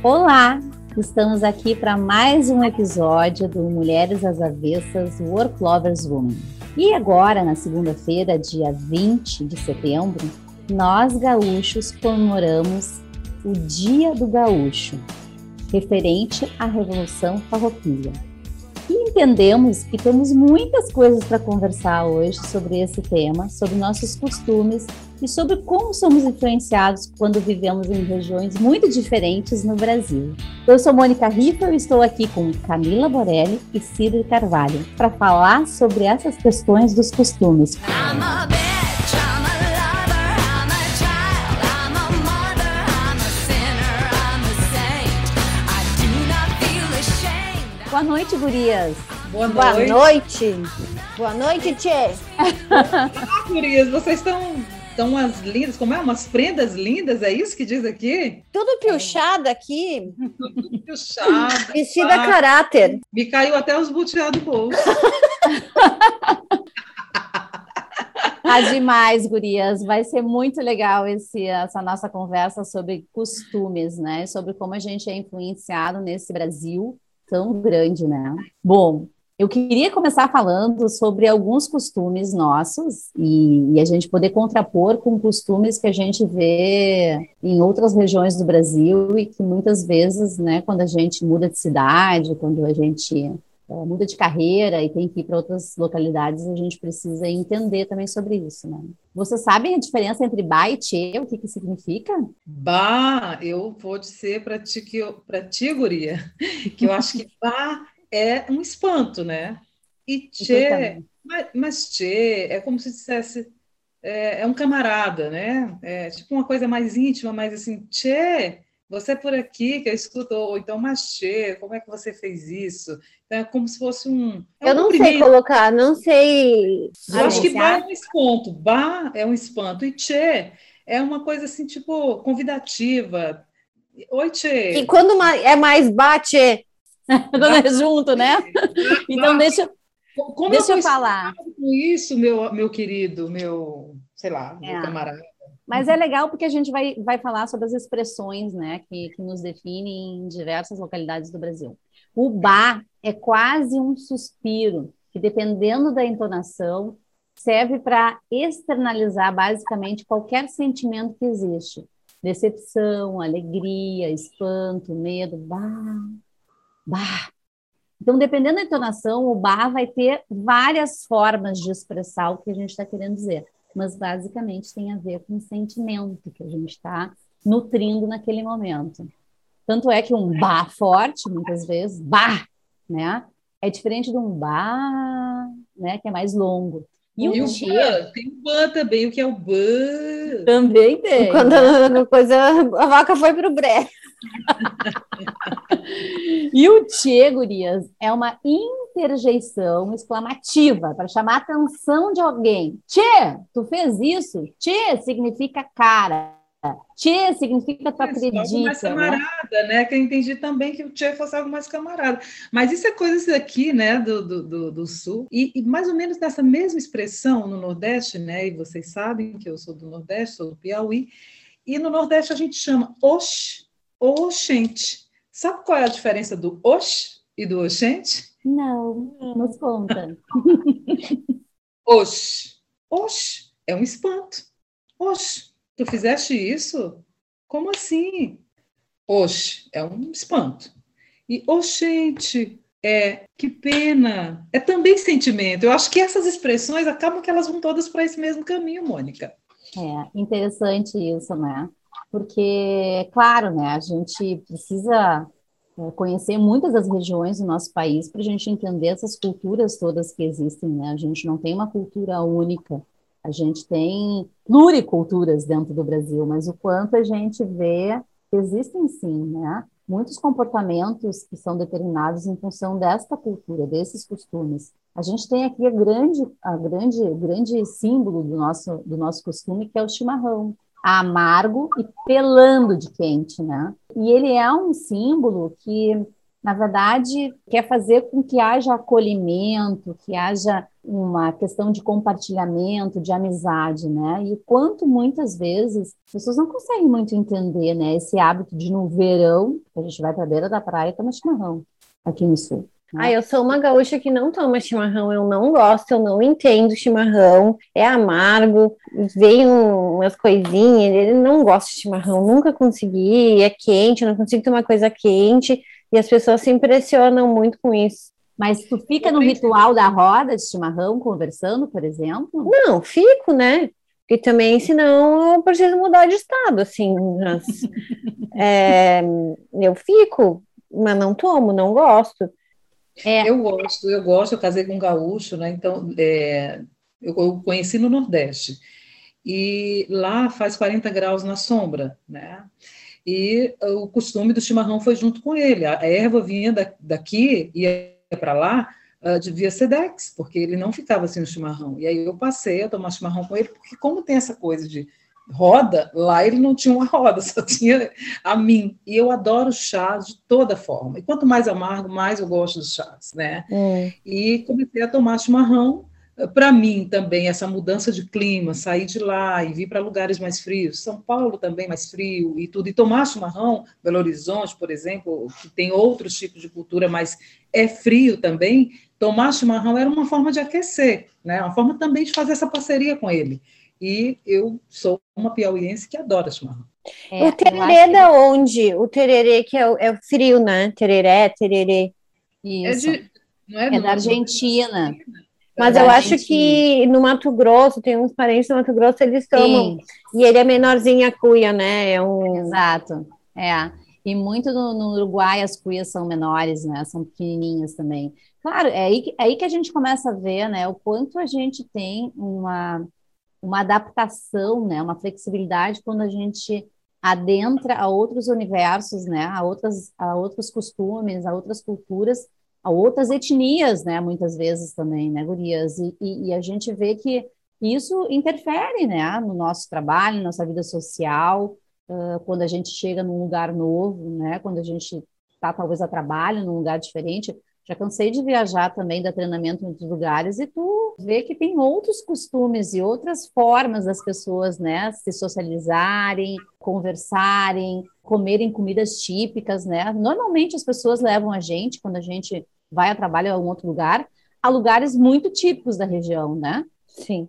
Olá, estamos aqui para mais um episódio do Mulheres às Avessas Work Lovers Women. E agora, na segunda-feira, dia 20 de setembro, nós gaúchos comemoramos o Dia do Gaúcho, referente à Revolução Farroupilha. E entendemos que temos muitas coisas para conversar hoje sobre esse tema, sobre nossos costumes e sobre como somos influenciados quando vivemos em regiões muito diferentes no Brasil. Eu sou Mônica Riffer e estou aqui com Camila Borelli e Ciro Carvalho para falar sobre essas questões dos costumes. Boa noite, gurias. Boa Boa noite. noite. Boa noite, Tchê. Ah, gurias, vocês estão tão umas lindas, como é? Umas prendas lindas, é isso que diz aqui? Tudo piochada aqui, Puxada. vestida a caráter. Me caiu até os buteados do bolso. Ah, demais, gurias. Vai ser muito legal esse, essa nossa conversa sobre costumes, né? Sobre como a gente é influenciado nesse Brasil tão grande, né? Bom, eu queria começar falando sobre alguns costumes nossos e, e a gente poder contrapor com costumes que a gente vê em outras regiões do Brasil e que muitas vezes, né, quando a gente muda de cidade, quando a gente eh, muda de carreira e tem que ir para outras localidades, a gente precisa entender também sobre isso, né? Vocês sabem a diferença entre ba e tchê, o que que significa? Bah, eu vou dizer para ti, que eu- pra ti, guria, que eu acho que bah é um espanto, né? E tchê, mas, mas tchê é como se dissesse, é, é um camarada, né? É tipo uma coisa mais íntima, mais assim, tchê, você é por aqui que eu escuto, ou então, mas tchê, como é que você fez isso? Então, é como se fosse um. é um Eu não sei cumprimento. colocar, não sei. Eu acho que ba é um espanto, ba é um espanto, e tchê é uma coisa assim, tipo, convidativa. Oi, tchê. E quando é mais bate, Quando é junto, né? Então deixa, Como deixa eu tô falar. com isso, meu, meu querido, meu, sei lá, meu É. camarada. Mas é legal porque a gente vai, vai falar sobre as expressões, né, que, que nos definem em diversas localidades do Brasil. O ba é quase um suspiro, que dependendo da entonação, serve para externalizar basicamente qualquer sentimento que existe. Decepção, alegria, espanto, medo, bah, bah. Então, dependendo da entonação, o ba vai ter várias formas de expressar o que a gente está querendo dizer mas basicamente tem a ver com o sentimento que a gente está nutrindo naquele momento. Tanto é que um bah forte, muitas vezes, bah, né? É diferente de um bah, né? Que é mais longo. E, E o o tchê ban, tem o ban também, o que é o ban. também tem. quando a coisa, a vaca foi pro bré. E o tchê, gurias, é uma interjeição exclamativa para chamar a atenção de alguém. Tchê, tu fez isso? Tchê significa cara. Tchê significa tu Isso, algo mais acredita, né? camarada, né? Que eu entendi também que o tchê fosse algo mais camarada. Mas isso é coisa aqui, né, do, do, do, Sul. E, e mais ou menos nessa mesma expressão no Nordeste, né? E vocês sabem que eu sou do Nordeste, sou do Piauí. E no Nordeste a gente chama ox ou oxente. Sabe qual é a diferença do ox e do oxente? Não, nos conta. Ox. Ox é um espanto. Ox, tu fizeste isso? Como assim? Ox é um espanto. E oxente é que pena. É também sentimento. Eu acho que essas expressões acabam que elas vão todas para esse mesmo caminho, Mônica. É interessante isso, né? Porque, claro, né, a gente precisa é, conhecer muitas das regiões do nosso país para a gente entender essas culturas todas que existem, né? A gente não tem uma cultura única, a gente tem pluriculturas dentro do Brasil, mas o quanto a gente vê, existem sim, né? Muitos comportamentos que são determinados em função desta cultura, desses costumes. A gente tem aqui a grande, a grande, grande símbolo do nosso, do nosso costume, que é o chimarrão amargo e pelando de quente, né? E ele é um símbolo que, na verdade, quer fazer com que haja acolhimento, que haja uma questão de compartilhamento, de amizade, né? E quanto muitas vezes as pessoas não conseguem muito entender, né? Esse hábito de no verão, a gente vai para a beira da praia e toma chimarrão aqui no sul. Ah, eu sou uma gaúcha que não toma chimarrão, eu não gosto, eu não entendo chimarrão, é amargo, vem umas coisinhas, ele não gosta de chimarrão, nunca consegui, é quente, eu não consigo tomar coisa quente, e as pessoas se impressionam muito com isso. Mas tu fica no ritual da roda de chimarrão conversando, por exemplo? Não, fico, né? Porque também, senão, eu preciso mudar de estado, assim. Mas, é, eu fico, mas não tomo, não gosto. É. Eu gosto, eu gosto, eu casei com um gaúcho, né? Então, é, eu, eu conheci no Nordeste. E lá faz 40 graus na sombra, né? E o costume do chimarrão foi junto com ele. A erva vinha daqui, ia para lá, uh, devia ser Dex, porque ele não ficava assim no chimarrão. E aí eu passei a tomar chimarrão com ele, porque como tem essa coisa de roda, lá ele não tinha uma roda, só tinha a mim. E eu adoro chás de toda forma. E quanto mais amargo, mais eu gosto dos chás, né? Hum. E comecei a tomar chimarrão. Para mim também, essa mudança de clima, sair de lá e vir para lugares mais frios, São Paulo também mais frio e tudo, e tomar chimarrão, Belo Horizonte, por exemplo, que tem outros tipos de cultura, mas é frio também, tomar chimarrão era uma forma de aquecer, né? uma forma também de fazer essa parceria com ele e eu sou uma piauiense que adora chimarrão. É, o tererê é da onde? O tererê que é o, é o frio, né? Tereré, tererê. Isso. É, de, não é, é da Argentina. Mas eu acho que no Mato Grosso, tem uns parentes no Mato Grosso, eles tomam. Sim. E ele é menorzinho a cuia, né? É um... Exato. É. E muito no, no, Uruguai as cuias são menores, né? São pequenininhas também. Claro, é aí, é aí que a gente começa a ver, né? O quanto a gente tem uma uma adaptação, né, uma flexibilidade quando a gente adentra a outros universos, né, a outras a outros costumes, a outras culturas, a outras etnias, né, muitas vezes também, né, gurias, e, e, e a gente vê que isso interfere, né, no nosso trabalho, nossa vida social, uh, quando a gente chega num lugar novo, né, quando a gente está talvez a trabalho num lugar diferente, já cansei de viajar também, dar treinamento em outros lugares, e tu vê que tem outros costumes e outras formas das pessoas, né, se socializarem, conversarem, comerem comidas típicas, né? Normalmente as pessoas levam a gente, quando a gente vai a trabalho em algum outro lugar, a lugares muito típicos da região, né? Sim.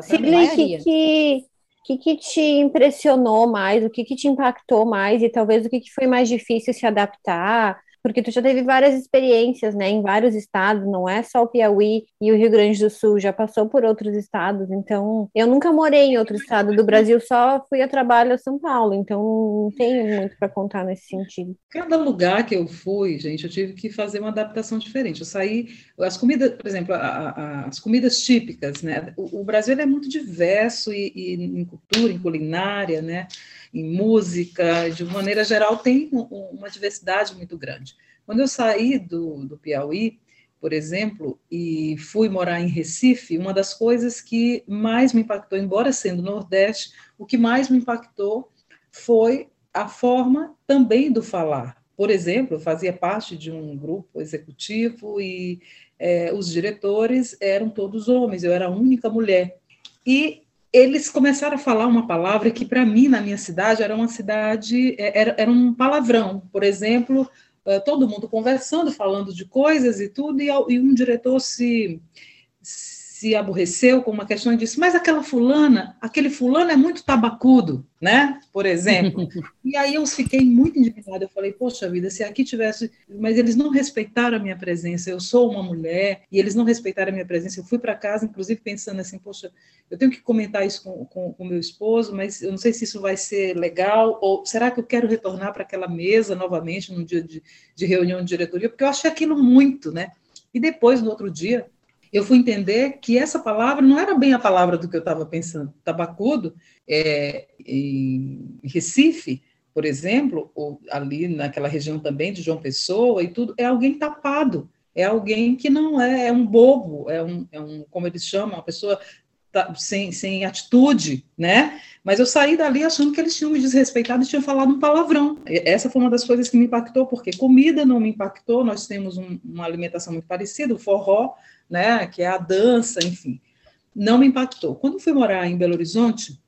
Sidney, o que, que, que, que te impressionou mais, o que, que te impactou mais e talvez o que, que foi mais difícil se adaptar? Porque tu já teve várias experiências, né, em vários estados, não é só o Piauí e o Rio Grande do Sul, já passou por outros estados, então eu nunca morei em outro estado do Brasil, só fui a trabalho a São Paulo, então não tenho muito para contar nesse sentido. Cada lugar que eu fui, gente, eu tive que fazer uma adaptação diferente. Eu saí, as comidas, por exemplo, a, a, as comidas típicas, né, o, o Brasil é muito diverso e, e em cultura, em culinária, né, em música, de maneira geral, tem uma diversidade muito grande. Quando eu saí do, do Piauí, por exemplo, e fui morar em Recife, uma das coisas que mais me impactou, embora sendo Nordeste, o que mais me impactou foi a forma também do falar. Por exemplo, eu fazia parte de um grupo executivo e é, os diretores eram todos homens, eu era a única mulher. E eles começaram a falar uma palavra que, para mim, na minha cidade, era uma cidade, é, era, era um palavrão. Por exemplo, eh, todo mundo conversando, falando de coisas e tudo, e, e um diretor se se aborreceu com uma questão e disse, mas aquela fulana, aquele fulano é muito tabacudo, né? Por exemplo. e aí eu fiquei muito indignada, eu falei, poxa vida, se aqui tivesse... Mas eles não respeitaram a minha presença, eu sou uma mulher, e eles não respeitaram a minha presença, eu fui para casa, inclusive pensando assim, poxa, eu tenho que comentar isso com o meu esposo, mas eu não sei se isso vai ser legal, ou será que eu quero retornar para aquela mesa novamente num dia de, de reunião de diretoria, porque eu achei aquilo muito, né? E depois, no outro dia, eu fui entender que essa palavra não era bem a palavra do que eu estava pensando. Tabacudo, é, em Recife, por exemplo, ou ali naquela região também de João Pessoa e tudo, é alguém tapado, é alguém que não é, é um bobo, é um, é um como eles chamam, uma pessoa sem, sem atitude, né? Mas eu saí dali achando que eles tinham me desrespeitado e tinham falado um palavrão. Essa foi uma das coisas que me impactou, porque comida não me impactou, nós temos um, uma alimentação muito parecida, o forró, né, que é a dança, enfim, não me impactou. Quando fui morar em Belo Horizonte,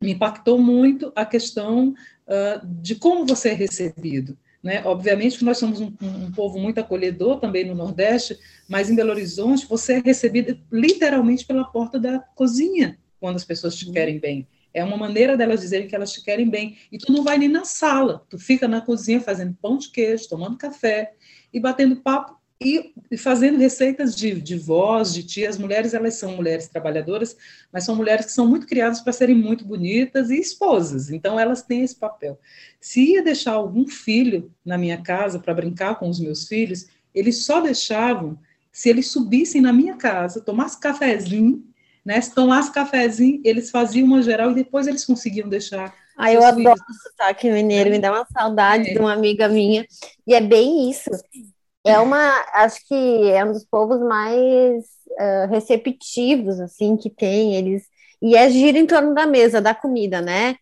me impactou muito a questão uh, de como você é recebido. Né? Obviamente que nós somos um, um, povo muito acolhedor também no Nordeste, mas em Belo Horizonte você é recebido literalmente pela porta da cozinha quando as pessoas te querem bem. É uma maneira delas dizerem que elas te querem bem. E tu não vai nem na sala, tu fica na cozinha fazendo pão de queijo, tomando café e batendo papo e, fazendo receitas de, de voz, de tia. As mulheres, elas são mulheres trabalhadoras, mas são mulheres que são muito criadas para serem muito bonitas e esposas. Então, elas têm esse papel. Se ia deixar algum filho na minha casa para brincar com os meus filhos, eles só deixavam se eles subissem na minha casa, tomassem cafezinho né? Se tomasse cafezinho, eles faziam uma geral e depois eles conseguiam deixar. Ah, eu adoro o sotaque mineiro, me dá uma saudade é. de uma amiga minha. E é bem isso. É uma, acho que é um dos povos mais uh, receptivos, assim, que tem. Eles e é gira em torno da mesa, da comida, né?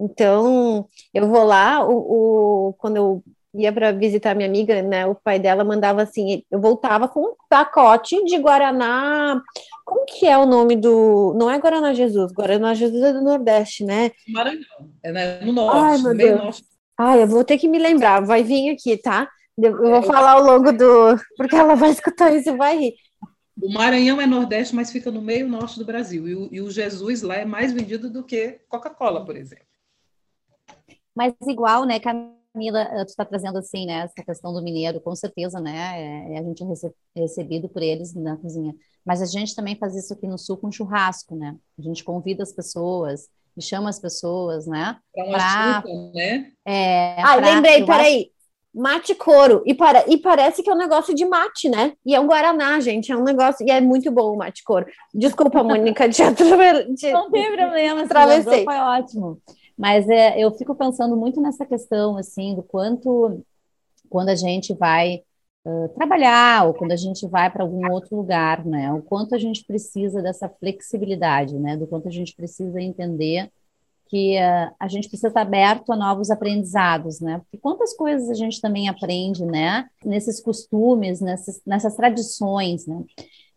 Então, eu vou lá, o, o quando eu ia para visitar minha amiga, né? O pai dela mandava assim, eu voltava com um pacote de guaraná. Como que é o nome do? Não é Guaraná Jesus, Guaraná Jesus é do Nordeste, né? Maranhão, é né? no norte. Ai, meu Deus. Norte. Ai, eu vou ter que me lembrar. Vai vir aqui, tá? Eu vou é, falar ao longo do, porque ela vai escutar isso e vai rir. O Maranhão é Nordeste, mas fica no meio norte do Brasil. E o, e o Jesus lá é mais vendido do que Coca-Cola, por exemplo. Mas igual, né, Camila? Camila, tu está trazendo assim, né, essa questão do mineiro, com certeza, né, é, é a gente é recebido por eles na cozinha. Mas a gente também faz isso aqui no Sul com churrasco, né? A gente convida as pessoas e chama as pessoas, né? Para uma pra, chupa, né? É, ah, pra, lembrei, peraí. Mate couro. E, para, e parece que é um negócio de mate, né? E é um Guaraná, gente. É um negócio. E é muito bom o mate couro. Desculpa, Mônica, de, de Não tem problema, atravessei. Foi ótimo. Mas é, eu fico pensando muito nessa questão, assim, do quanto, quando a gente vai uh, trabalhar ou quando a gente vai para algum outro lugar, né? O quanto a gente precisa dessa flexibilidade, né? Do quanto a gente precisa entender que uh, a gente precisa estar aberto a novos aprendizados, né? Porque quantas coisas a gente também aprende, né? Nesses costumes, nessas, nessas tradições, né?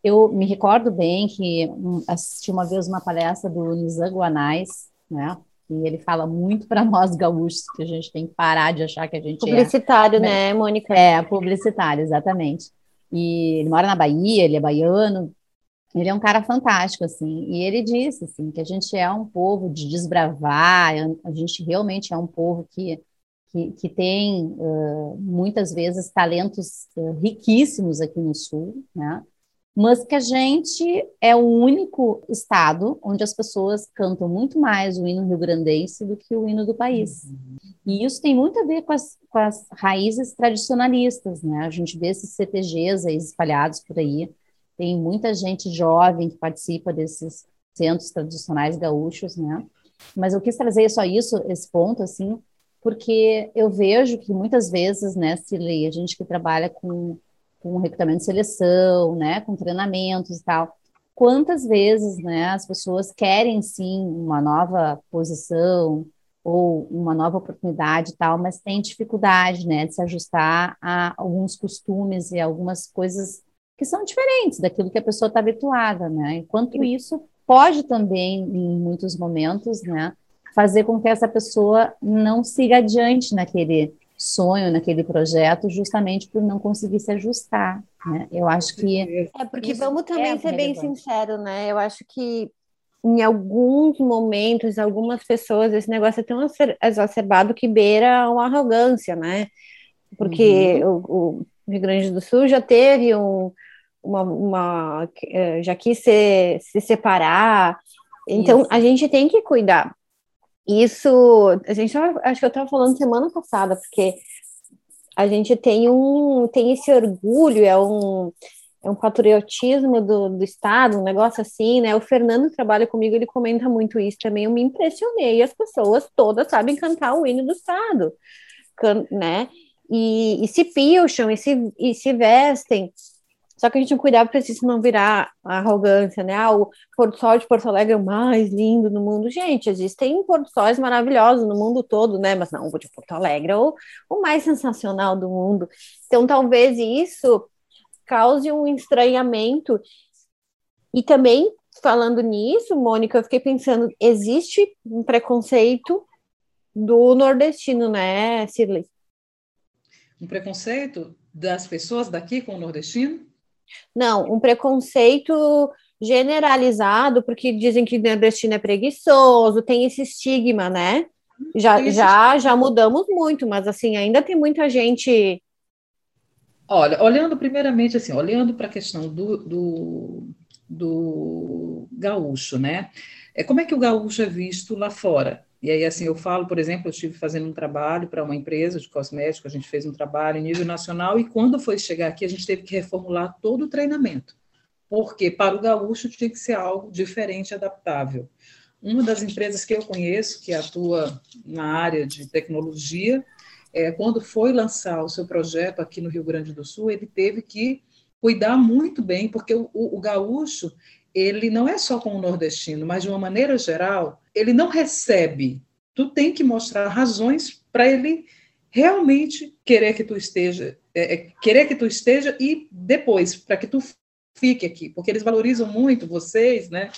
Eu me recordo bem que um, assisti uma vez uma palestra do Nizam Guanais, né? E ele fala muito para nós gaúchos que a gente tem que parar de achar que a gente publicitário, é publicitário, né, Mônica? É, publicitário, exatamente. E ele mora na Bahia, ele é baiano. Ele é um cara fantástico, assim. E ele disse, assim, que a gente é um povo de desbravar, a gente realmente é um povo que que, que, tem uh, muitas vezes talentos uh, riquíssimos aqui no Sul, né? mas que a gente é o único estado onde as pessoas cantam muito mais o hino rio-grandense do que o hino do país. Uhum. E isso tem muito a ver com as, com as raízes tradicionalistas, né? A gente vê esses CTGs aí espalhados por aí, tem muita gente jovem que participa desses centros tradicionais gaúchos, né? Mas eu quis trazer só isso, esse ponto, assim, porque eu vejo que muitas vezes, né, Cilei, a gente que trabalha com com recrutamento de seleção, né, com treinamentos e tal. Quantas vezes, né, as pessoas querem sim uma nova posição ou uma nova oportunidade e tal, mas tem dificuldade, né, de se ajustar a alguns costumes e algumas coisas que são diferentes daquilo que a pessoa está habituada, né? Enquanto isso pode também, em muitos momentos, né, fazer com que essa pessoa não siga adiante naquele sonho naquele projeto justamente por não conseguir se ajustar, né? Eu acho que é porque vamos também é ser bem sincero, né? Eu acho que em alguns momentos, algumas pessoas, esse negócio é tão exacerbado que beira uma arrogância, né? Porque uhum. o, o, Rio Grande do Sul já teve um, uma, uma eh, já quis se, se separar, então Isso. a gente tem que cuidar isso, a gente acho que eu estava falando semana passada, porque a gente tem um tem esse orgulho, é um, é um patriotismo do, do Estado, um negócio assim, né? O Fernando trabalha comigo, ele comenta muito isso também. Eu me impressionei, as pessoas todas sabem cantar o hino do Estado, né? E, e se pilcham e se, e se vestem só que a gente tem que cuidar para isso não virar arrogância, né? Ah, o Porto Sol de Porto Alegre é o mais lindo no mundo. Gente, existem Porto Sóis maravilhosos no mundo todo, né? Mas não, o de Porto Alegre é o, o mais sensacional do mundo. Então, talvez isso cause um estranhamento. E também, falando nisso, Mônica, eu fiquei pensando, existe um preconceito do nordestino, né, Cirley? Um preconceito das pessoas daqui com o nordestino? Não, um preconceito generalizado, porque dizem que o nordestino é preguiçoso, tem esse estigma, né? Já, já, já mudamos muito, mas assim, ainda tem muita gente. Olha, olhando primeiramente assim, olhando para a questão do, do, do gaúcho, né? É, como é que o gaúcho é visto lá fora? E aí, assim, eu falo, por exemplo, eu estive fazendo um trabalho para uma empresa de cosméticos, a gente fez um trabalho em nível nacional, e quando foi chegar aqui, a gente teve que reformular todo o treinamento, porque para o gaúcho tinha que ser algo diferente, adaptável. Uma das empresas que eu conheço, que atua na área de tecnologia, é, quando foi lançar o seu projeto aqui no Rio Grande do Sul, ele teve que cuidar muito bem, porque o, o, o gaúcho, ele não é só com o nordestino, mas de uma maneira geral, ele não recebe. Tu tem que mostrar razões para ele realmente querer que tu esteja, é, é, querer que tu esteja e depois para que tu fique aqui, porque eles valorizam muito vocês, né?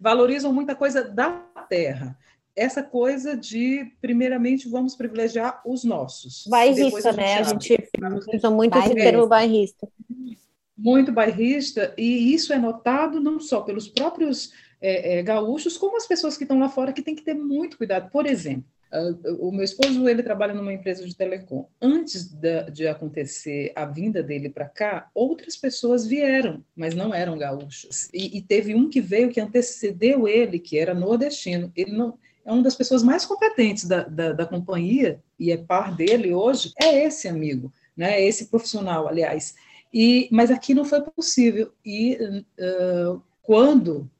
Valorizam muita coisa da terra. Essa coisa de, primeiramente, vamos privilegiar os nossos. Bairrista, a né? A gente usa muito esse termo bairrista. Muito bairrista, e isso é notado não só pelos próprios é, é, gaúchos, como as pessoas que estão lá fora, que tem que ter muito cuidado. Por exemplo, o meu esposo ele trabalha numa empresa de telecom. Antes de, de acontecer a vinda dele para cá, outras pessoas vieram, mas não eram gaúchos. E, e, teve um que veio que antecedeu ele, que era nordestino. Ele não é uma das pessoas mais competentes da, da, da companhia e é par dele hoje. É esse amigo, né? É esse profissional, aliás. E, mas aqui não foi possível. E uh, quando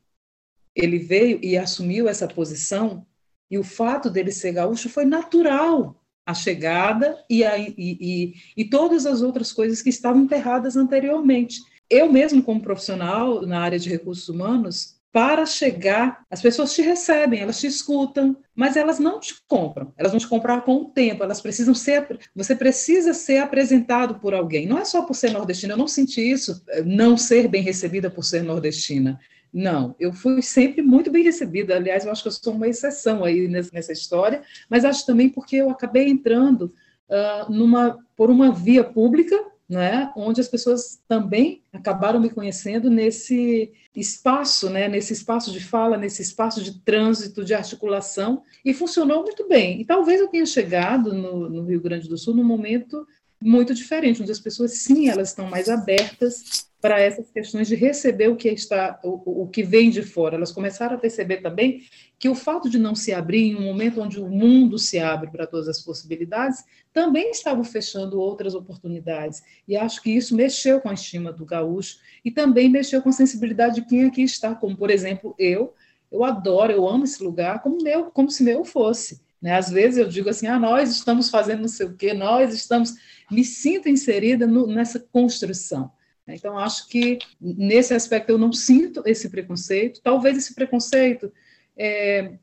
ele veio e assumiu essa posição, e o fato dele ser gaúcho foi natural a chegada e, a, e, e, e todas as outras coisas que estavam enterradas anteriormente. Eu mesmo, como profissional na área de recursos humanos, para chegar, as pessoas te recebem, elas te escutam, mas elas não te compram. Elas vão te comprar com o tempo. Elas precisam ser, você precisa ser apresentado por alguém. Não é só por ser nordestina. Eu não senti isso, eh, não ser bem recebida por ser nordestina. Não, eu fui sempre muito bem recebida. Aliás, eu acho que eu sou uma exceção aí nessa história, mas acho também porque eu acabei entrando uh, numa, por uma via pública, né, onde as pessoas também acabaram me conhecendo nesse espaço, né, nesse espaço de fala, nesse espaço de trânsito, de articulação, e funcionou muito bem. E talvez eu tenha chegado no, no Rio Grande do Sul num momento muito diferente, onde as pessoas, sim, elas estão mais abertas para essas questões de receber o que está, o, o, que vem de fora. Elas começaram a perceber também que o fato de não se abrir em um momento onde o mundo se abre para todas as possibilidades, também estavam fechando outras oportunidades. E acho que isso mexeu com a estima do gaúcho e também mexeu com a sensibilidade de quem aqui está, como por exemplo eu. Eu adoro, eu amo esse lugar como meu, como se meu fosse. Né? Às vezes eu digo assim, ah, nós estamos fazendo não sei o quê, nós estamos, me sinto inserida no, nessa construção. Então, acho que nesse aspecto eu não sinto esse preconceito. Talvez esse preconceito é,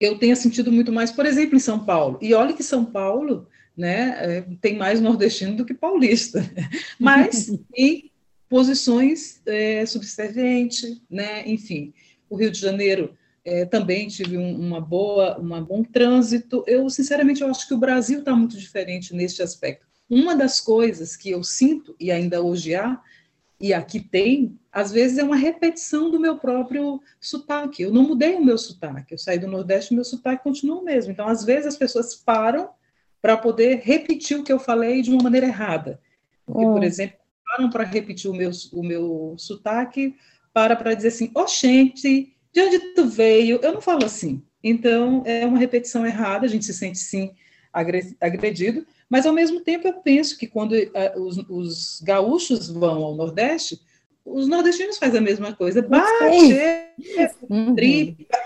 eu tenha sentido muito mais, por exemplo, em São Paulo. E olha que São Paulo né, é, tem mais nordestino do que paulista, mas em posições é, né, enfim. O Rio de Janeiro é, também tive um, uma boa, um bom trânsito. Eu, sinceramente, eu acho que o Brasil está muito diferente neste aspecto. Uma das coisas que eu sinto, e ainda hoje há, e aqui tem, às vezes é uma repetição do meu próprio sotaque. Eu não mudei o meu sotaque, eu saí do Nordeste e meu sotaque continua o mesmo. Então, às vezes, as pessoas param para poder repetir o que eu falei de uma maneira errada. Porque, por hum. exemplo, param para repetir o meu, o meu sotaque, para para dizer assim, oh, gente, de onde tu veio? Eu não falo assim. Então, é uma repetição errada, a gente se sente, sim, agredido, mas, ao mesmo tempo, eu penso que quando uh, os, os, gaúchos vão ao Nordeste, os nordestinos fazem a mesma coisa. Bate, uhum.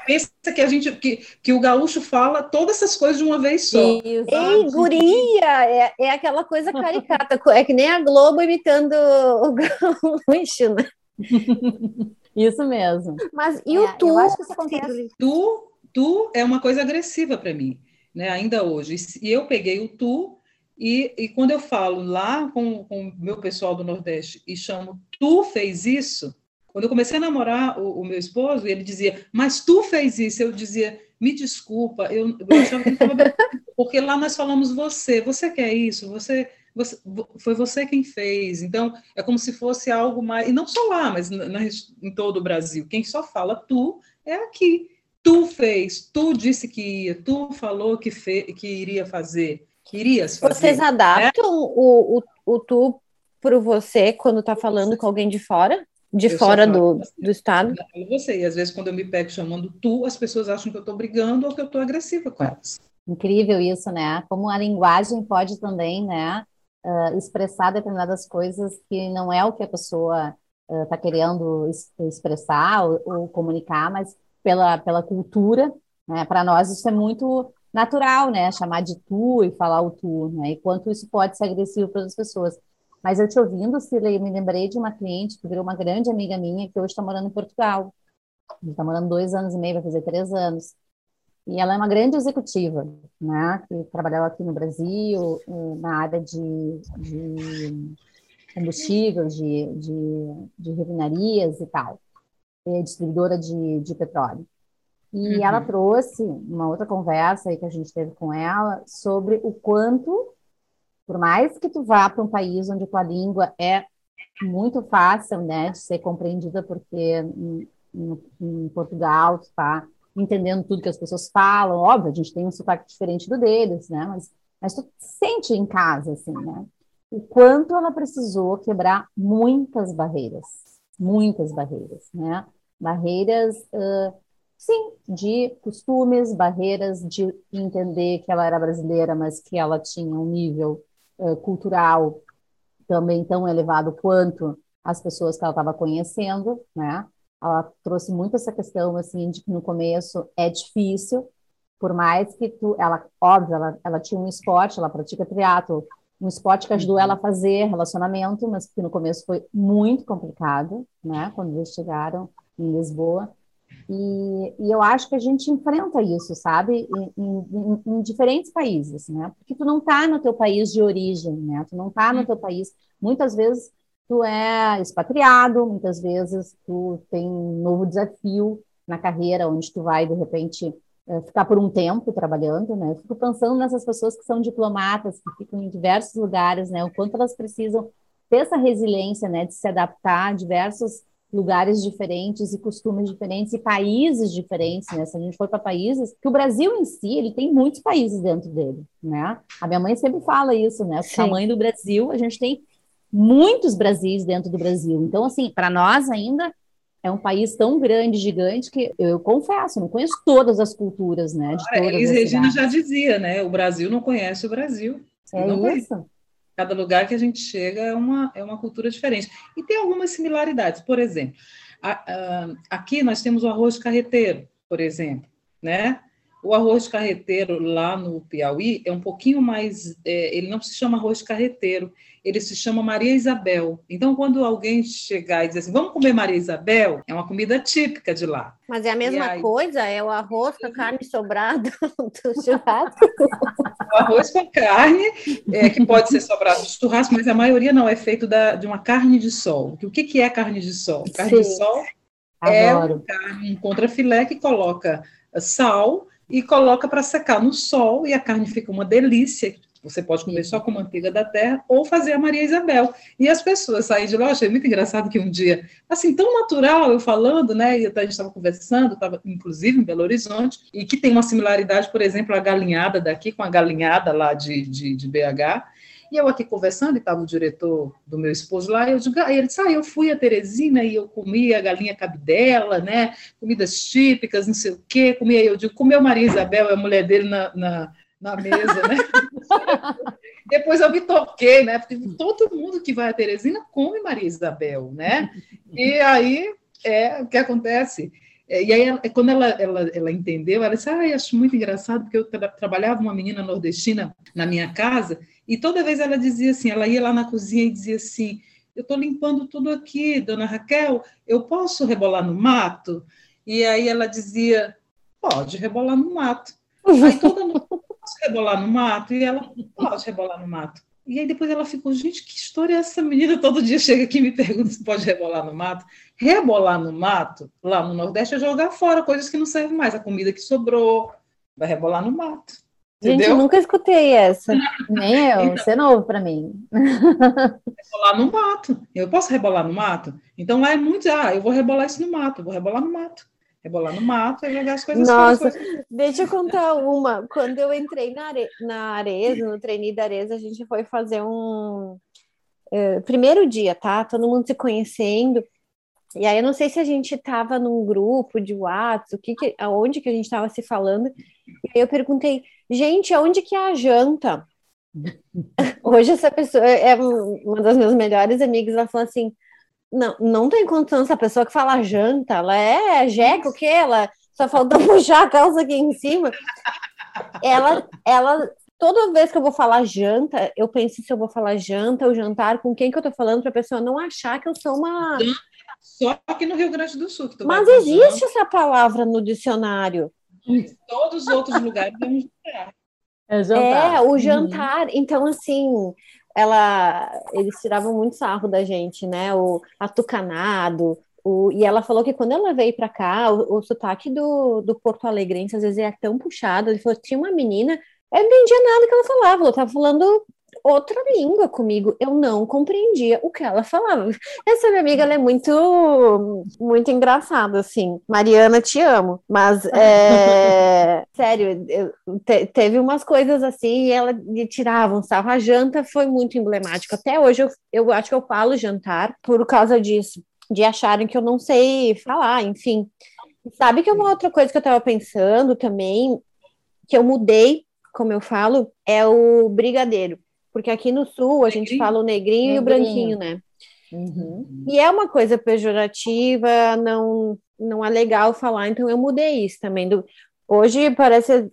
pensa que a gente que, que o gaúcho fala todas essas coisas de uma vez só. Ei, guria! É, é aquela coisa caricata, é que nem a Globo imitando o gaúcho, né? Isso mesmo. Mas e o é, tu? Eu acho que isso acontece. Tu, tu é uma coisa agressiva para mim, né? Ainda hoje. E eu peguei o tu E, e quando eu falo lá com o meu pessoal do Nordeste e chamo tu fez isso, quando eu comecei a namorar o, o, meu esposo, ele dizia, mas tu fez isso. Eu dizia, me desculpa, eu, eu achava que porque lá nós falamos você, você quer isso, você, você, foi você quem fez. Então, é como se fosse algo mais, e não só lá, mas na, em todo o Brasil. Quem só fala tu é aqui. Tu fez, tu disse que ia, tu falou que, fe, que iria fazer, que irias fazer. Vocês adaptam né? o, o, o tu para você quando está falando com alguém de fora? De eu fora do, do estado? Você, e às vezes quando eu me pego chamando tu, as pessoas acham que eu estou brigando ou que eu estou agressiva com elas. Incrível isso, né? Como a linguagem pode também, né, uh, expressar determinadas coisas que não é o que a pessoa está uh, querendo expressar ou, ou, comunicar, mas pela, pela cultura, né? Para nós isso é muito natural, né? Chamar de tu e falar o tu, né? E quanto isso pode ser agressivo para as pessoas. Mas eu te ouvindo, Cirlei, me lembrei de uma cliente que virou uma grande amiga minha, que hoje está morando em Portugal. Está morando dois anos e meio, vai fazer três anos. E ela é uma grande executiva, né? Que trabalhava aqui no Brasil, na área de, de combustível, de, de, de refinarias e tal. É distribuidora de, de petróleo. E uhum. ela trouxe uma outra conversa aí que a gente teve com ela sobre o quanto por mais que tu vá para um país onde a tua língua é muito fácil, né, de ser compreendida, porque em, em, em Portugal tu está entendendo tudo que as pessoas falam, óbvio, a gente tem um sotaque diferente do deles, né, mas, mas tu sente em casa, assim, né, o quanto ela precisou quebrar muitas barreiras, muitas barreiras, né, barreiras, uh, sim, de costumes, barreiras de entender que ela era brasileira, mas que ela tinha um nível uh, cultural também tão elevado quanto as pessoas que ela estava conhecendo, né? Ela trouxe muito essa questão assim de que no começo é difícil, por mais que tu, ela, óbvio, ela, ela tinha um esporte, ela pratica triatlo, um esporte que ajudou ela a fazer relacionamento, mas que no começo foi muito complicado, né? Quando eles chegaram em Lisboa. E, e, eu acho que a gente enfrenta isso, sabe, em, em, em diferentes países, né? Porque tu não está no teu país de origem, né? Tu não está no teu país. Muitas vezes tu é expatriado, muitas vezes tu tem um novo desafio na carreira, onde tu vai de repente eh, ficar por um tempo trabalhando, né? Eu fico pensando nessas pessoas que são diplomatas, que ficam em diversos lugares, né? O quanto elas precisam ter essa resiliência, né? De se adaptar a diversos lugares diferentes e costumes diferentes e países diferentes, né? Se a gente for para países, que o Brasil em si, ele tem muitos países dentro dele, né? A minha mãe sempre fala isso, né? O tamanho do Brasil, a gente tem muitos Brasis dentro do Brasil. Então, assim, para nós ainda é um país tão grande, gigante, que eu confesso, não conheço todas as culturas, né? De todas Elis Regina já dizia, né? O Brasil não conhece o Brasil. É não isso. Conhece. Cada lugar que a gente chega é uma, é uma cultura diferente. E tem algumas similaridades. Por exemplo, a, a, aqui nós temos o arroz carreteiro, por exemplo, né? O arroz carreteiro lá no Piauí é um pouquinho mais. É, ele não se chama arroz carreteiro, ele se chama Maria Isabel. Então, quando alguém chegar e dizer assim, vamos comer Maria Isabel, é uma comida típica de lá. Mas é a mesma aí... coisa? É o arroz com a carne sobrada do churrasco? o arroz com carne, é, que pode ser sobrado do churrasco, mas a maioria não é feito da, de uma carne de sol. O que, que é carne de sol? Carne Sim. de sol é uma carne, um contrafilé que coloca sal e coloca para secar no sol e a carne fica uma delícia. Você pode comer só com manteiga da terra ou fazer a Maria Isabel. E as pessoas saem de lá, achei muito engraçado que um dia, assim, tão natural, eu falando, né, e a gente estava conversando, estava inclusive em Belo Horizonte, e que tem uma similaridade, por exemplo, a galinhada daqui com a galinhada lá de, de, de BH. E eu aqui conversando, e estava o diretor do meu esposo lá, e eu digo, aí ele disse, ah, eu fui a Teresina e eu comi a galinha cabidela, né, comidas típicas, não sei o quê, comi, eu digo, comeu Maria Isabel, a mulher dele na, na, na mesa, né, depois eu me toquei, né, porque todo mundo que vai a Teresina come Maria Isabel, né, e aí, é, o que acontece? É, e aí, quando ela, ela, ela entendeu, ela disse, ah, acho muito engraçado, porque eu tra trabalhava uma menina nordestina na minha casa, e toda vez ela dizia assim, ela ia lá na cozinha e dizia assim, eu estou limpando tudo aqui, dona Raquel, eu posso rebolar no mato? E aí ela dizia, pode rebolar no mato. Aí toda noite rebolar no mato? E ela, pode rebolar no mato. E aí depois ela ficou, gente, que história é essa menina? Todo dia chega aqui e me pergunta se pode rebolar no mato. Rebolar no mato, lá no Nordeste, é jogar fora coisas que não servem mais. A comida que sobrou, vai rebolar no mato. Entendeu? Gente, eu nunca escutei essa. Nem eu, então, isso é novo para mim. Rebolar no mato. Eu posso rebolar no mato? Então lá é muito, ah, eu vou rebolar isso no mato, vou rebolar no mato rebolar no mato e jogar as coisas Nossa, fora. deixa eu contar uma. Quando eu entrei na, are... na Areza, no treino da Areza, a gente foi fazer um. Uh, primeiro dia, tá? Todo mundo se conhecendo. E aí eu não sei se a gente estava num grupo de WhatsApp, o que, que aonde que a gente estava se falando. E aí eu perguntei, gente, aonde que é a janta? Hoje essa pessoa é uma das minhas melhores amigas, ela falou assim: não, não tem condição essa pessoa que fala janta, ela é jeca, o que? Ela só faltou puxar a calça aqui em cima. Ela, ela, toda vez que eu vou falar janta, eu penso se eu vou falar janta ou jantar, com quem que eu tô falando, para a pessoa não achar que eu sou uma. Só aqui no Rio Grande do Sul. Mas existe essa palavra no dicionário. Em todos os outros lugares é um jantar. É, jantar. é, o jantar. Uhum. Então, assim, ela, eles tiravam muito sarro da gente, né? O atucanado. O, e ela falou que quando ela veio para cá, o, o sotaque do, do Porto Alegrense às vezes é tão puxado. Ele falou tinha uma menina, eu não entendia nada que ela falava, ela estava falando outra língua comigo. Eu não compreendia o que ela falava. Essa minha amiga, ela é muito, muito engraçada, assim. Mariana, te amo. Mas, é... sério, te, teve umas coisas assim e ela me tirava um sarro. A janta foi muito emblemática. Até hoje eu, eu acho que eu falo jantar por causa disso. De acharem que eu não sei falar, enfim. Sabe que uma outra coisa que eu estava pensando também, que eu mudei, como eu falo, é o brigadeiro. Porque aqui no sul a gente fala o negrinho, negrinho. e o branquinho, né? Uhum. E é uma coisa pejorativa, não, não é legal falar, então eu mudei isso também. Do, hoje parece.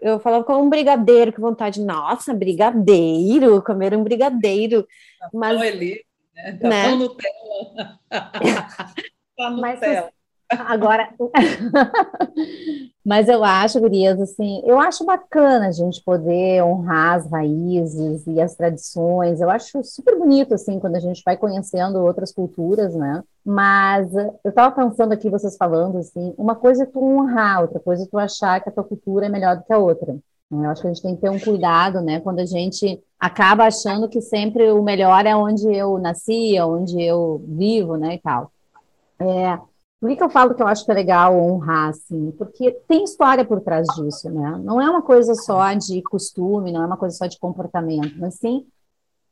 Eu falava com um brigadeiro, que vontade. Nossa, brigadeiro, comer um brigadeiro. Tá mas, ali, né? Tá né? Nutella. tá Nutella. Agora, mas eu acho, Gurias, assim, eu acho bacana a gente poder honrar as raízes e as tradições. Eu acho super bonito, assim, quando a gente vai conhecendo outras culturas, né? Mas eu estava pensando aqui, vocês falando, assim, uma coisa é tu honrar, outra coisa é tu achar que a tua cultura é melhor do que a outra. Eu acho que a gente tem que ter um cuidado, né? Quando a gente acaba achando que sempre o melhor é onde eu nasci, onde eu vivo, né, e tal. É, por que, que eu falo que eu acho que é legal honrar, assim? Porque tem história por trás disso, né? Não é uma coisa só de costume, não é uma coisa só de comportamento, mas sim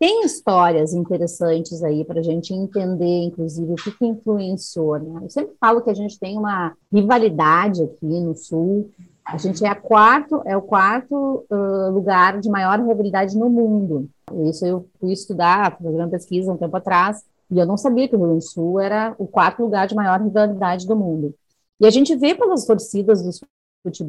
tem histórias interessantes aí para a gente entender, inclusive, o que, que influenciou, né? Eu sempre falo que a gente tem uma rivalidade aqui no Sul. A gente é, quarto, é o quarto uh, lugar de maior rivalidade no mundo. Isso eu fui estudar, fazer uma pesquisa um tempo atrás, e eu não sabia que o Rio Grande do Sul era o quarto lugar de maior rivalidade do mundo. E a gente vê pelas torcidas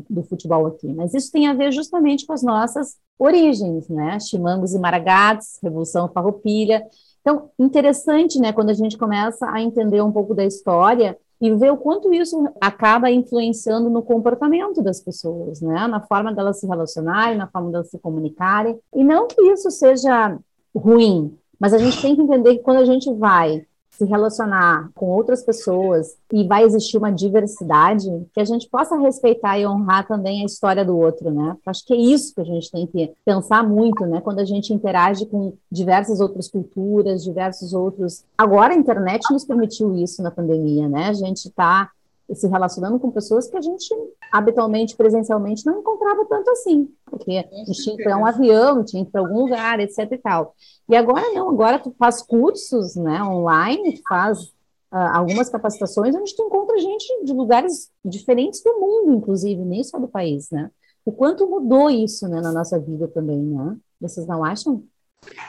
do futebol aqui, mas isso tem a ver justamente com as nossas origens, né? Chimangos e Maragatos, Revolução Farroupilha. Então, interessante, né, quando a gente começa a entender um pouco da história e ver o quanto isso acaba influenciando no comportamento das pessoas, né? Na forma delas se relacionarem, na forma delas se comunicarem. E não que isso seja ruim, mas a gente tem que entender que quando a gente vai se relacionar com outras pessoas e vai existir uma diversidade, que a gente possa respeitar e honrar também a história do outro, né? Acho que é isso que a gente tem que pensar muito, né? Quando a gente interage com diversas outras culturas, diversos outros. Agora a internet nos permitiu isso na pandemia, né? A gente está se relacionando com pessoas que a gente habitualmente, presencialmente, não encontrava tanto assim, porque a gente tinha que ir para um avião, tinha que ir para algum lugar, etc e tal. E agora não, agora tu faz cursos, né, online, tu faz uh, algumas capacitações onde tu encontra gente de lugares diferentes do mundo, inclusive, nem só do país, né? O quanto mudou isso, né, na nossa vida também, né? Vocês não acham?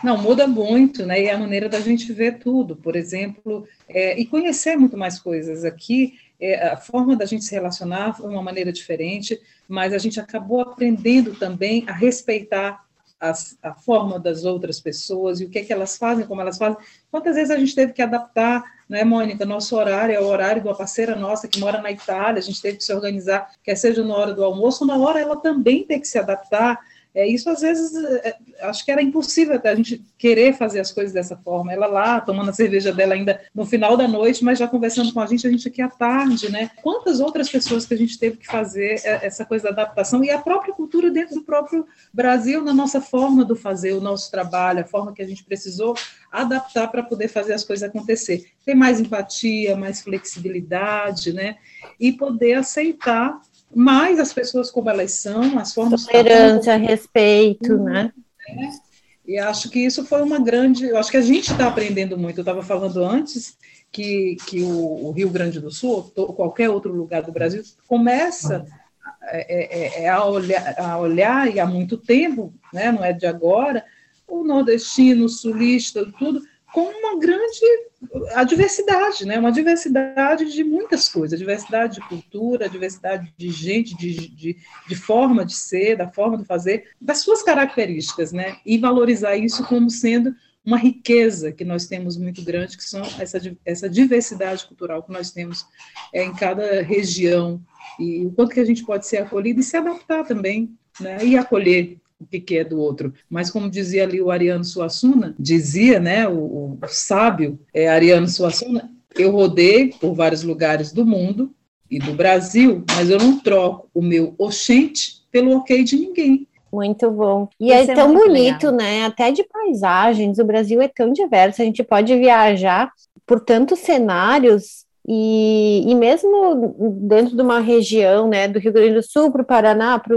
Não, muda muito, né? E a maneira da gente ver tudo, por exemplo, é, e conhecer muito mais coisas. Aqui, é, a forma da gente se relacionar foi uma maneira diferente, mas a gente acabou aprendendo também a respeitar as, a forma das outras pessoas e o que é que elas fazem, como elas fazem. Quantas vezes a gente teve que adaptar, né, Mônica? Nosso horário é o horário de uma parceira nossa que mora na Itália, a gente teve que se organizar, quer seja na hora do almoço, na hora ela também tem que se adaptar É, isso, às vezes, é, acho que era impossível a gente querer fazer as coisas dessa forma. Ela lá, tomando a cerveja dela ainda no final da noite, mas já conversando com a gente, a gente aqui à tarde, né? Quantas outras pessoas que a gente teve que fazer é, essa coisa da adaptação e a própria cultura dentro do próprio Brasil, na nossa forma do fazer o nosso trabalho, a forma que a gente precisou adaptar para poder fazer as coisas acontecer. Ter mais empatia, mais flexibilidade, né? E poder aceitar mais as pessoas como elas são, as formas... Tolerância, respeito, né? É. E acho que isso foi uma grande... Eu acho que a gente está aprendendo muito. Eu estava falando antes que, que o, o, Rio Grande do Sul, ou qualquer outro lugar do Brasil, começa é, é, é, a, olhar, a olhar, e há muito tempo, né, não é de agora, o nordestino, o sulista, tudo, com uma grande a diversidade, né? Uma diversidade de muitas coisas, diversidade de cultura, diversidade de gente, de, de, de, forma de ser, da forma de fazer, das suas características, né? E valorizar isso como sendo uma riqueza que nós temos muito grande, que são essa, essa diversidade cultural que nós temos é, em cada região, e o quanto que a gente pode ser acolhido e se adaptar também, né? E acolher o que, que é do outro. Mas como dizia ali o Ariano Suassuna, dizia, né, o, o sábio é, Ariano Suassuna, eu rodei por vários lugares do mundo e do Brasil, mas eu não troco o meu oxente pelo ok de ninguém. Muito bom. E Isso é, é tão bonito, legal. né? Até de paisagens, o Brasil é tão diverso, a gente pode viajar por tantos cenários e, e mesmo dentro de uma região, né, do Rio Grande do Sul para o Paraná, para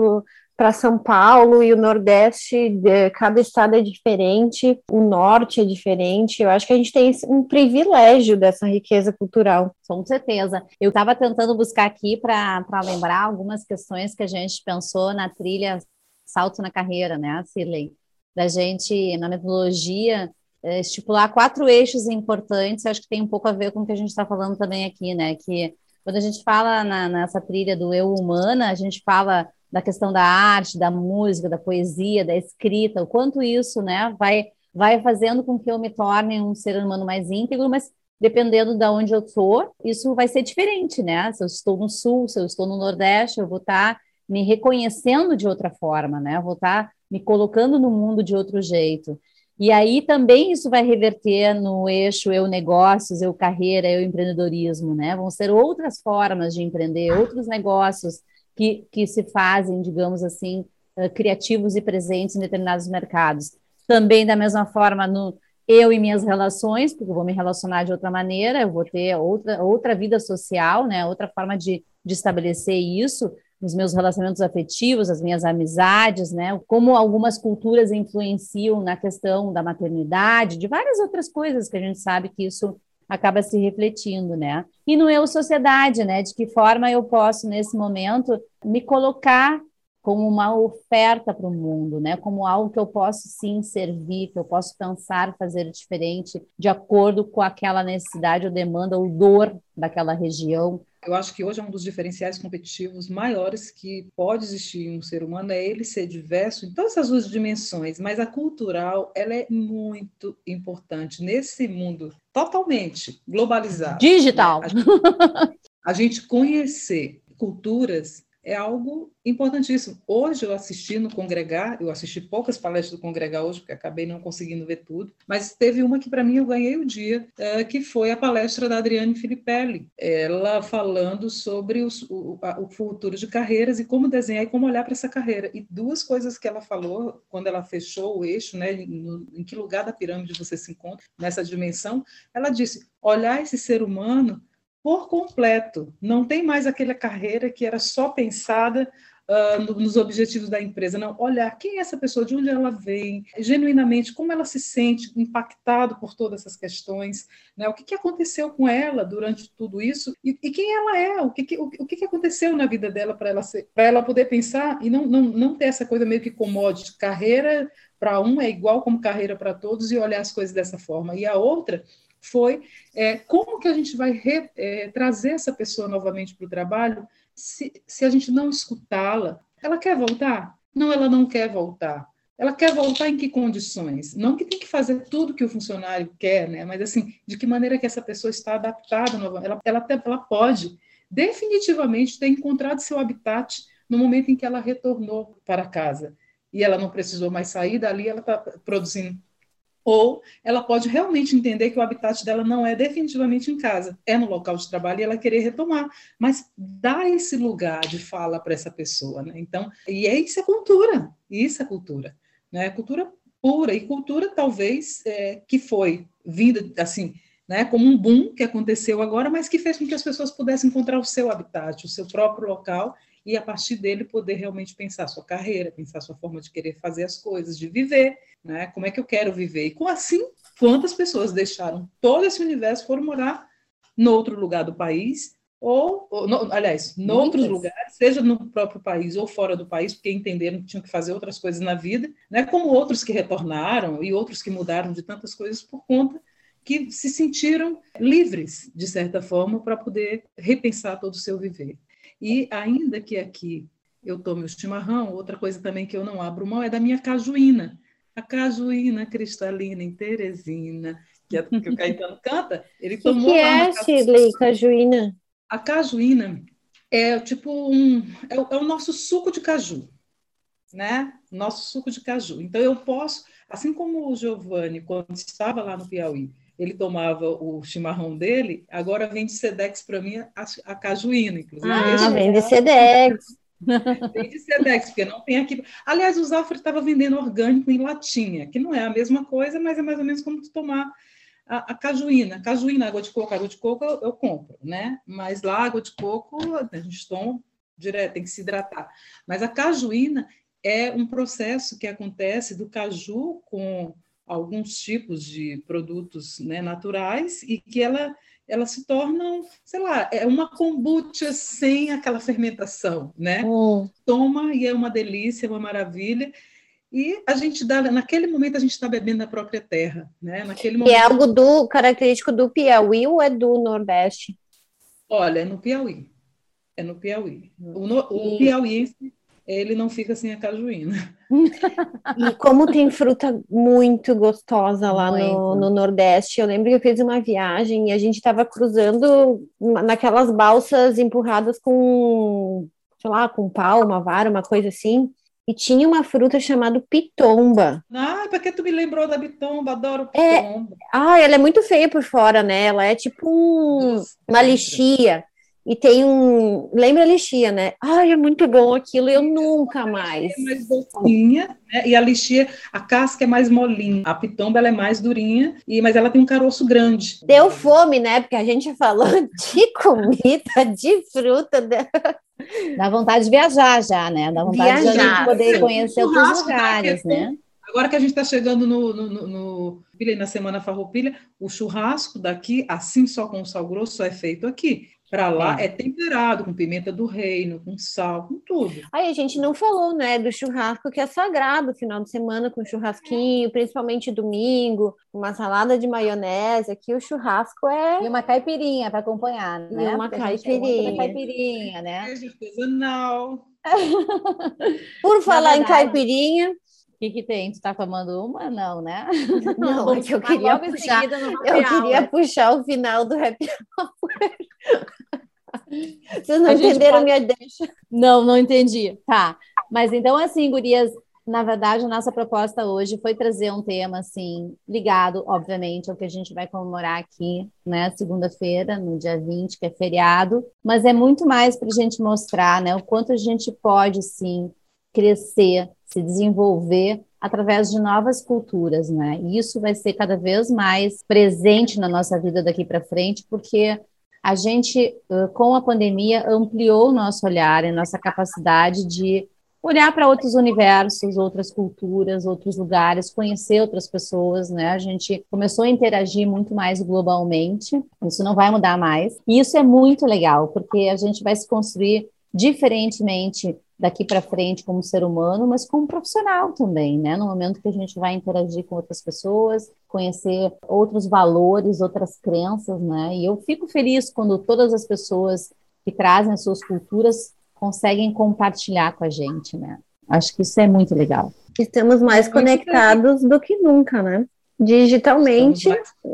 para São Paulo e o Nordeste, de, cada estado é diferente, o Norte é diferente. Eu acho que a gente tem um privilégio dessa riqueza cultural. Com certeza. Eu estava tentando buscar aqui para lembrar algumas questões que a gente pensou na trilha Salto na Carreira, né, Cirlei? Da gente, na metodologia, é, estipular quatro eixos importantes, acho que tem um pouco a ver com o que a gente está falando também aqui, né? Que quando a gente fala na, nessa trilha do eu humana, a gente fala da questão da arte, da música, da poesia, da escrita, o quanto isso, né, vai vai fazendo com que eu me torne um ser humano mais íntegro, mas dependendo de onde eu sou, isso vai ser diferente, né? Se eu estou no sul, se eu estou no nordeste, eu vou estar me reconhecendo de outra forma, né? Eu vou estar me colocando no mundo de outro jeito. E aí também isso vai reverter no eixo eu negócios, eu carreira, eu empreendedorismo, né? Vão ser outras formas de empreender, outros negócios, que, que se fazem, digamos assim, uh, criativos e presentes em determinados mercados. Também, da mesma forma, no eu e minhas relações, porque eu vou me relacionar de outra maneira, eu vou ter outra, outra vida social, né, outra forma de, de estabelecer isso, nos meus relacionamentos afetivos, as minhas amizades, né? Como algumas culturas influenciam na questão da maternidade, de várias outras coisas que a gente sabe que isso acaba se refletindo, né? E no eu sociedade, né? De que forma eu posso nesse momento me colocar como uma oferta para o mundo, né? Como algo que eu posso sim servir, que eu posso pensar, fazer diferente de acordo com aquela necessidade ou demanda ou dor daquela região, eu acho que hoje é um dos diferenciais competitivos maiores que pode existir em um ser humano é ele ser diverso em todas as suas dimensões, mas a cultural ela é muito importante nesse mundo totalmente globalizado. Digital. Né? A, gente, a gente conhecer culturas é algo importantíssimo. Hoje eu assisti no Congregar, eu assisti poucas palestras do Congregar hoje, porque acabei não conseguindo ver tudo, mas teve uma que para mim eu ganhei o dia, é, que foi a palestra da Adriane Filipelli, ela falando sobre os, o, o futuro de carreiras e como desenhar e como olhar para essa carreira. E duas coisas que ela falou quando ela fechou o eixo, né, no, em que lugar da pirâmide você se encontra nessa dimensão, ela disse: olhar esse ser humano por completo. Não tem mais aquela carreira que era só pensada uh, nos objetivos da empresa. Não, olhar quem é essa pessoa, de onde ela vem, genuinamente, como ela se sente impactado por todas essas questões, né? o que, que aconteceu com ela durante tudo isso e, e quem ela é, o que, que, o, o que, que aconteceu na vida dela para ela, ela poder pensar e não, não, não ter essa coisa meio que commodity, carreira para um é igual como carreira para todos e olhar as coisas dessa forma. E a outra foi é, como que a gente vai re, é, trazer essa pessoa novamente para o trabalho se, se a gente não escutá-la. Ela quer voltar? Não, ela não quer voltar. Ela quer voltar em que condições? Não que tem que fazer tudo que o funcionário quer, né? mas assim, de que maneira que essa pessoa está adaptada. Ela, ela, ela pode definitivamente ter encontrado seu habitat no momento em que ela retornou para casa. e ela não precisou mais sair dali, ela está produzindo ou ela pode realmente entender que o habitat dela não é definitivamente em casa, é no local de trabalho e ela querer retomar, mas dá esse lugar de fala para essa pessoa, né? Então, e é isso é cultura, isso é cultura, né? Cultura pura e cultura talvez é, que foi vinda assim, né? Como um boom que aconteceu agora, mas que fez com que as pessoas pudessem encontrar o seu habitat, o seu próprio local e a partir dele poder realmente pensar sua carreira, pensar sua forma de querer fazer as coisas, de viver, né? Como é que eu quero viver? E com assim, quantas pessoas deixaram todo esse universo foram morar no outro lugar do país ou, ou no, aliás, em outros lugares, seja no próprio país ou fora do país, porque entenderam que tinham que fazer outras coisas na vida, né? Como outros que retornaram e outros que mudaram de tantas coisas por conta que se sentiram livres, de certa forma, para poder repensar todo o seu viver. E ainda que aqui eu tome o chimarrão, outra coisa também que eu não abro mão é da minha cajuína. A cajuína cristalina em Teresina, que, é, que o Caetano canta, ele tomou. O que é, Shirley, cajuína? A cajuína é tipo um. É o, é o nosso suco de caju, né? Nosso suco de caju. Então eu posso, assim como o Giovanni, quando estava lá no Piauí, ele tomava o chimarrão dele, agora vende Sedex para mim a, a cajuína, inclusive. Ah, vende Sedex. Vende Sedex, porque não tem aqui. Aliás, o Zafra estava vendendo orgânico em latinha, que não é a mesma coisa, mas é mais ou menos como tu tomar a, a cajuína. Cajuína, água de coco, água de coco eu, eu, compro, né? Mas lá, água de coco, a gente toma direto, tem que se hidratar. Mas a cajuína é um processo que acontece do caju com alguns tipos de produtos né, naturais e que ela elas se tornam, sei lá, é uma kombucha sem aquela fermentação, né? Hum. Toma e é uma delícia, é uma maravilha. E a gente dá, naquele momento a gente está bebendo da própria terra, né? Naquele momento... E é algo do característico do Piauí ou é do Nordeste? Olha, é no Piauí. É no Piauí. O, no, o piauiense ele não fica sem a cajuína. E como tem fruta muito gostosa lá no, no, Nordeste, eu lembro que eu fiz uma viagem e a gente estava cruzando naquelas balsas empurradas com, sei lá, com pau, uma vara, uma coisa assim. E tinha uma fruta chamada pitomba. Ah, porque tu me lembrou da pitomba, adoro é, pitomba. É... Ah, ela é muito feia por fora, né? Ela é tipo um, uma lixia. E tem um. Lembra a lixia, né? Ai, é muito bom aquilo, eu nunca mais. É mais docinha, né? E a lixia, a casca é mais molinha. A pitomba ela é mais durinha, e, mas ela tem um caroço grande. Deu fome, né? Porque a gente falou de comida, de fruta. De... Dá vontade de viajar já, né? Dá vontade viajar. de poder conhecer outros lugares, né? Agora que a gente está chegando no, no, no, no, na Semana Farroupilha, o churrasco daqui, assim só com sal grosso, é feito aqui. Para lá é. é. temperado com pimenta do reino, com sal, com tudo. Aí a gente não falou, né, do churrasco que é sagrado, final de semana com churrasquinho, principalmente domingo, uma salada de maionese. Aqui o churrasco é e uma caipirinha para acompanhar, né? E uma caipirinha. caipirinha, né? artesanal. Por falar em caipirinha, o que, que tem? Tu tá tomando uma? Não, né? Não, é que eu queria puxar. Eu queria puxar o final do happy hour. Vocês não a entenderam pode... minha deixa? Não, não entendi. Tá. Mas então, assim, gurias, na verdade, a nossa proposta hoje foi trazer um tema, assim, ligado, obviamente, ao que a gente vai comemorar aqui, né, segunda-feira, no dia 20, que é feriado, mas é muito mais para a gente mostrar, né, o quanto a gente pode, sim, crescer, se desenvolver através de novas culturas, né? E isso vai ser cada vez mais presente na nossa vida daqui para frente, porque a gente, com a pandemia, ampliou o nosso olhar e nossa capacidade de olhar para outros universos, outras culturas, outros lugares, conhecer outras pessoas, né? A gente começou a interagir muito mais globalmente. Isso não vai mudar mais. E isso é muito legal, porque a gente vai se construir diferentemente daqui para frente como ser humano, mas como profissional também, né? No momento que a gente vai interagir com outras pessoas, conhecer outros valores, outras crenças, né? E eu fico feliz quando todas as pessoas que trazem as suas culturas conseguem compartilhar com a gente, né? Acho que isso é muito legal. Estamos mais conectados do que nunca, né? Digitalmente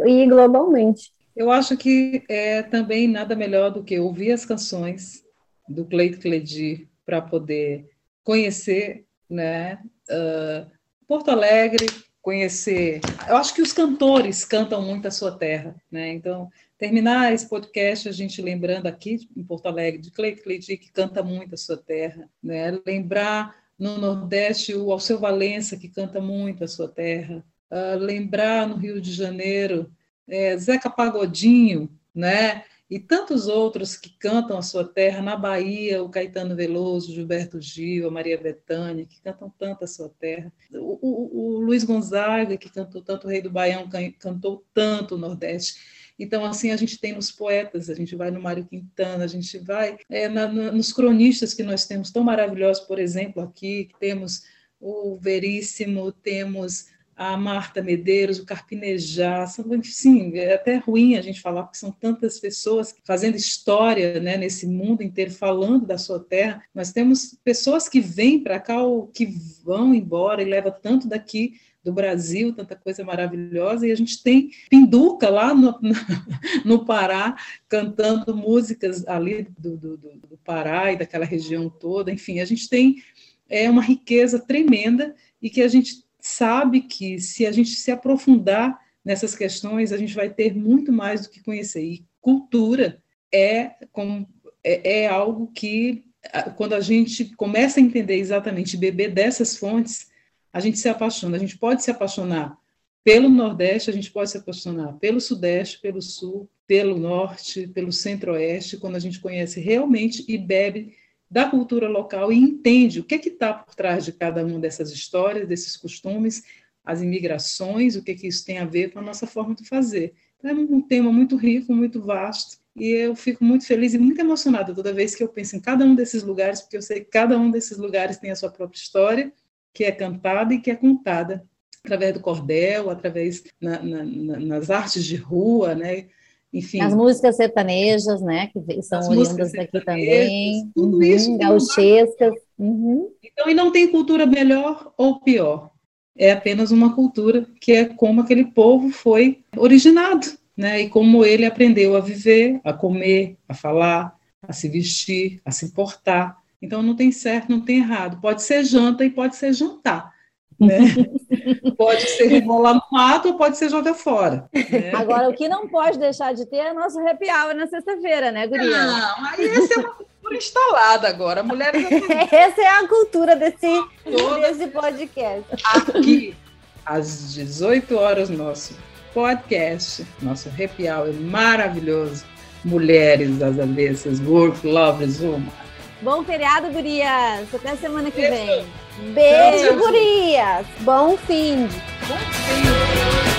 e globalmente. Eu acho que é também nada melhor do que ouvir as canções do Cleito Cledir para poder conhecer né? Uh, Porto Alegre, conhecer. Eu acho que os cantores cantam muito a sua terra, né? Então, terminar esse podcast a gente lembrando aqui em Porto Alegre de Clay Cleide, que canta muito a sua terra, né? Lembrar no Nordeste o Alceu Valença, que canta muito a sua terra. Uh, lembrar no Rio de Janeiro é, Zeca Pagodinho, né? E tantos outros que cantam a sua terra, na Bahia, o Caetano Veloso, Gilberto Gil, a Maria Bethânia, que cantam tanto a sua terra, o, o, o Luiz Gonzaga, que cantou tanto o Rei do Baião, cantou tanto o Nordeste. Então, assim, a gente tem nos poetas, a gente vai no Mário Quintana, a gente vai é, na, na, nos cronistas que nós temos tão maravilhosos, por exemplo, aqui, temos o Veríssimo, temos a Marta Medeiros, o Carpinejar, sim, é até ruim a gente falar, porque são tantas pessoas fazendo história né, nesse mundo inteiro, falando da sua terra. Nós temos pessoas que vêm para cá ou que vão embora e levam tanto daqui do Brasil, tanta coisa maravilhosa, e a gente tem Pinduca lá no, no Pará, cantando músicas ali do, do, do Pará e daquela região toda, enfim, a gente tem é, uma riqueza tremenda e que a gente sabe que se a gente se aprofundar nessas questões, a gente vai ter muito mais do que conhecer. E cultura é, como, é, é algo que, quando a gente começa a entender exatamente, beber dessas fontes, a gente se apaixona. A gente pode se apaixonar pelo Nordeste, a gente pode se apaixonar pelo Sudeste, pelo Sul, pelo Norte, pelo Centro-Oeste, quando a gente conhece realmente e bebe da cultura local e entende o que está por trás de cada uma dessas histórias, desses costumes, as imigrações, o que, que isso tem a ver com a nossa forma de fazer. Então, é um tema muito rico, muito vasto, e eu fico muito feliz e muito emocionada toda vez que eu penso em cada um desses lugares, porque eu sei que cada um desses lugares tem a sua própria história, que é cantada e que é contada através do cordel, através na, na, nas artes de rua, né? Enfim. As músicas sertanejas, né, que são oriundas daqui também. Tudo uhum, isso. Gauchescas. Uhum. Então, e não tem cultura melhor ou pior. É apenas uma cultura que é como aquele povo foi originado, né? E como ele aprendeu a viver, a comer, a falar, a se vestir, a se portar. Então não tem certo, não tem errado. Pode ser janta e pode ser jantar. Né? pode ser rebolar no mato ou pode ser jogar fora. Né? Agora, o que não pode deixar de ter é nosso happy hour na sexta-feira, né, Guria? Não, aí essa é uma cultura instalada agora. Mulheres essa é a cultura desse, desse podcast. Aqui, às 18 horas, nosso podcast, nosso happy hour maravilhoso. Mulheres das avessas, work, lovers, woman. Bom feriado, gurias. Até semana que vem. Beijo, gurias. Bom fim. Bom fim.